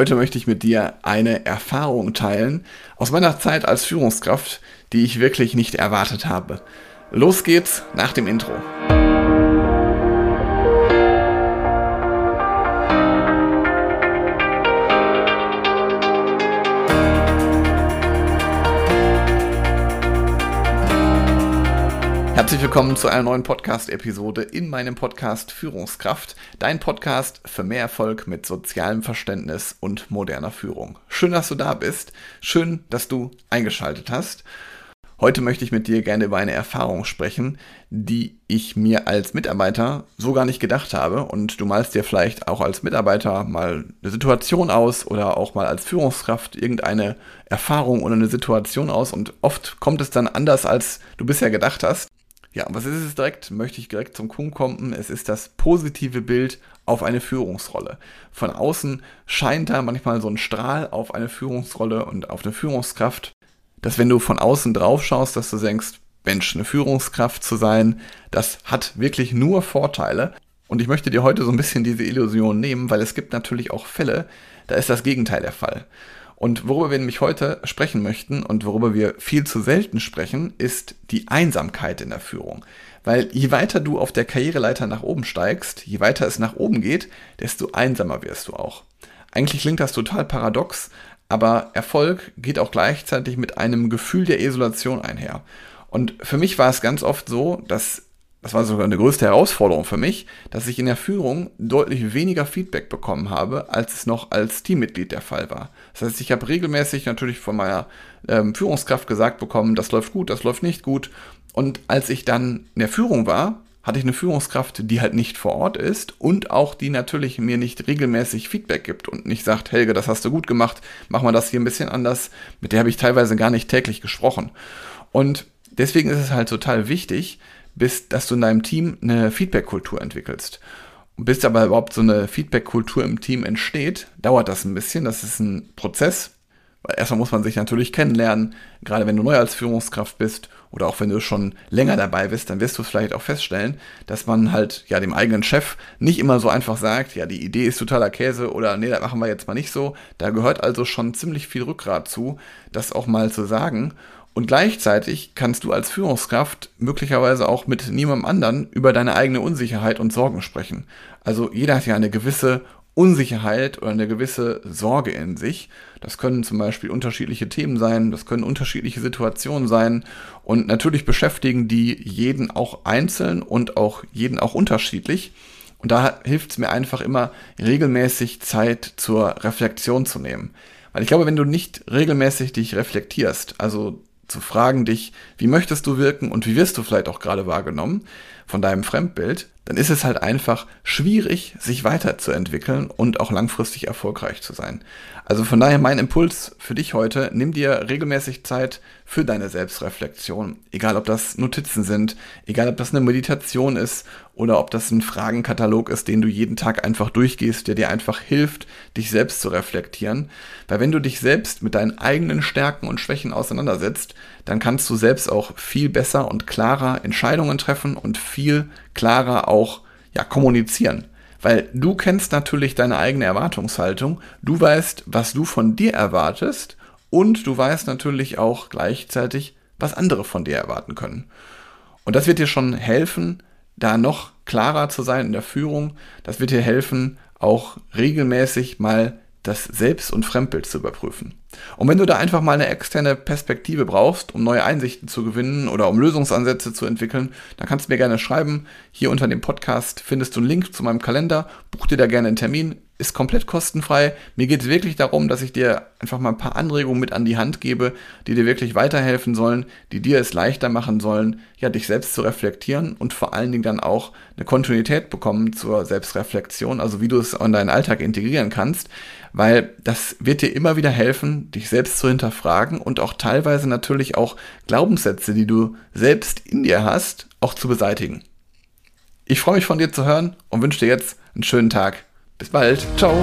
Heute möchte ich mit dir eine Erfahrung teilen aus meiner Zeit als Führungskraft, die ich wirklich nicht erwartet habe. Los geht's nach dem Intro. Herzlich willkommen zu einer neuen Podcast-Episode in meinem Podcast Führungskraft, dein Podcast für mehr Erfolg mit sozialem Verständnis und moderner Führung. Schön, dass du da bist, schön, dass du eingeschaltet hast. Heute möchte ich mit dir gerne über eine Erfahrung sprechen, die ich mir als Mitarbeiter so gar nicht gedacht habe. Und du malst dir vielleicht auch als Mitarbeiter mal eine Situation aus oder auch mal als Führungskraft irgendeine Erfahrung oder eine Situation aus. Und oft kommt es dann anders, als du bisher gedacht hast. Ja, was ist es direkt? Möchte ich direkt zum Kunden kommen. Es ist das positive Bild auf eine Führungsrolle. Von außen scheint da manchmal so ein Strahl auf eine Führungsrolle und auf eine Führungskraft, dass wenn du von außen drauf schaust, dass du denkst, Mensch, eine Führungskraft zu sein, das hat wirklich nur Vorteile. Und ich möchte dir heute so ein bisschen diese Illusion nehmen, weil es gibt natürlich auch Fälle, da ist das Gegenteil der Fall. Und worüber wir nämlich heute sprechen möchten und worüber wir viel zu selten sprechen, ist die Einsamkeit in der Führung. Weil je weiter du auf der Karriereleiter nach oben steigst, je weiter es nach oben geht, desto einsamer wirst du auch. Eigentlich klingt das total paradox, aber Erfolg geht auch gleichzeitig mit einem Gefühl der Isolation einher. Und für mich war es ganz oft so, dass das war sogar eine größte Herausforderung für mich, dass ich in der Führung deutlich weniger Feedback bekommen habe, als es noch als Teammitglied der Fall war. Das heißt, ich habe regelmäßig natürlich von meiner ähm, Führungskraft gesagt bekommen, das läuft gut, das läuft nicht gut. Und als ich dann in der Führung war, hatte ich eine Führungskraft, die halt nicht vor Ort ist und auch die natürlich mir nicht regelmäßig Feedback gibt und nicht sagt, Helge, das hast du gut gemacht, mach mal das hier ein bisschen anders. Mit der habe ich teilweise gar nicht täglich gesprochen. Und deswegen ist es halt total wichtig, bist, dass du in deinem Team eine Feedback-Kultur entwickelst. Und bis aber überhaupt so eine Feedback-Kultur im Team entsteht, dauert das ein bisschen. Das ist ein Prozess. Weil erstmal muss man sich natürlich kennenlernen, gerade wenn du neu als Führungskraft bist oder auch wenn du schon länger dabei bist, dann wirst du vielleicht auch feststellen, dass man halt ja dem eigenen Chef nicht immer so einfach sagt, ja, die Idee ist totaler Käse oder nee, das machen wir jetzt mal nicht so. Da gehört also schon ziemlich viel Rückgrat zu, das auch mal zu sagen. Und gleichzeitig kannst du als Führungskraft möglicherweise auch mit niemandem anderen über deine eigene Unsicherheit und Sorgen sprechen. Also jeder hat ja eine gewisse Unsicherheit oder eine gewisse Sorge in sich. Das können zum Beispiel unterschiedliche Themen sein, das können unterschiedliche Situationen sein und natürlich beschäftigen die jeden auch einzeln und auch jeden auch unterschiedlich. Und da hilft es mir einfach immer, regelmäßig Zeit zur Reflexion zu nehmen. Weil ich glaube, wenn du nicht regelmäßig dich reflektierst, also zu fragen dich, wie möchtest du wirken und wie wirst du vielleicht auch gerade wahrgenommen von deinem Fremdbild, dann ist es halt einfach schwierig, sich weiterzuentwickeln und auch langfristig erfolgreich zu sein. Also von daher mein Impuls für dich heute, nimm dir regelmäßig Zeit für deine Selbstreflexion. Egal ob das Notizen sind, egal ob das eine Meditation ist oder ob das ein Fragenkatalog ist, den du jeden Tag einfach durchgehst, der dir einfach hilft, dich selbst zu reflektieren. Weil wenn du dich selbst mit deinen eigenen Stärken und Schwächen auseinandersetzt, dann kannst du selbst auch viel besser und klarer Entscheidungen treffen und viel klarer auch ja, kommunizieren. Weil du kennst natürlich deine eigene Erwartungshaltung, du weißt, was du von dir erwartest und du weißt natürlich auch gleichzeitig, was andere von dir erwarten können. Und das wird dir schon helfen, da noch klarer zu sein in der Führung. Das wird dir helfen, auch regelmäßig mal das Selbst- und Fremdbild zu überprüfen. Und wenn du da einfach mal eine externe Perspektive brauchst, um neue Einsichten zu gewinnen oder um Lösungsansätze zu entwickeln, dann kannst du mir gerne schreiben. Hier unter dem Podcast findest du einen Link zu meinem Kalender. Buch dir da gerne einen Termin ist komplett kostenfrei. Mir geht es wirklich darum, dass ich dir einfach mal ein paar Anregungen mit an die Hand gebe, die dir wirklich weiterhelfen sollen, die dir es leichter machen sollen, ja, dich selbst zu reflektieren und vor allen Dingen dann auch eine Kontinuität bekommen zur Selbstreflexion, also wie du es in deinen Alltag integrieren kannst, weil das wird dir immer wieder helfen, dich selbst zu hinterfragen und auch teilweise natürlich auch Glaubenssätze, die du selbst in dir hast, auch zu beseitigen. Ich freue mich von dir zu hören und wünsche dir jetzt einen schönen Tag. Bis bald. Ciao.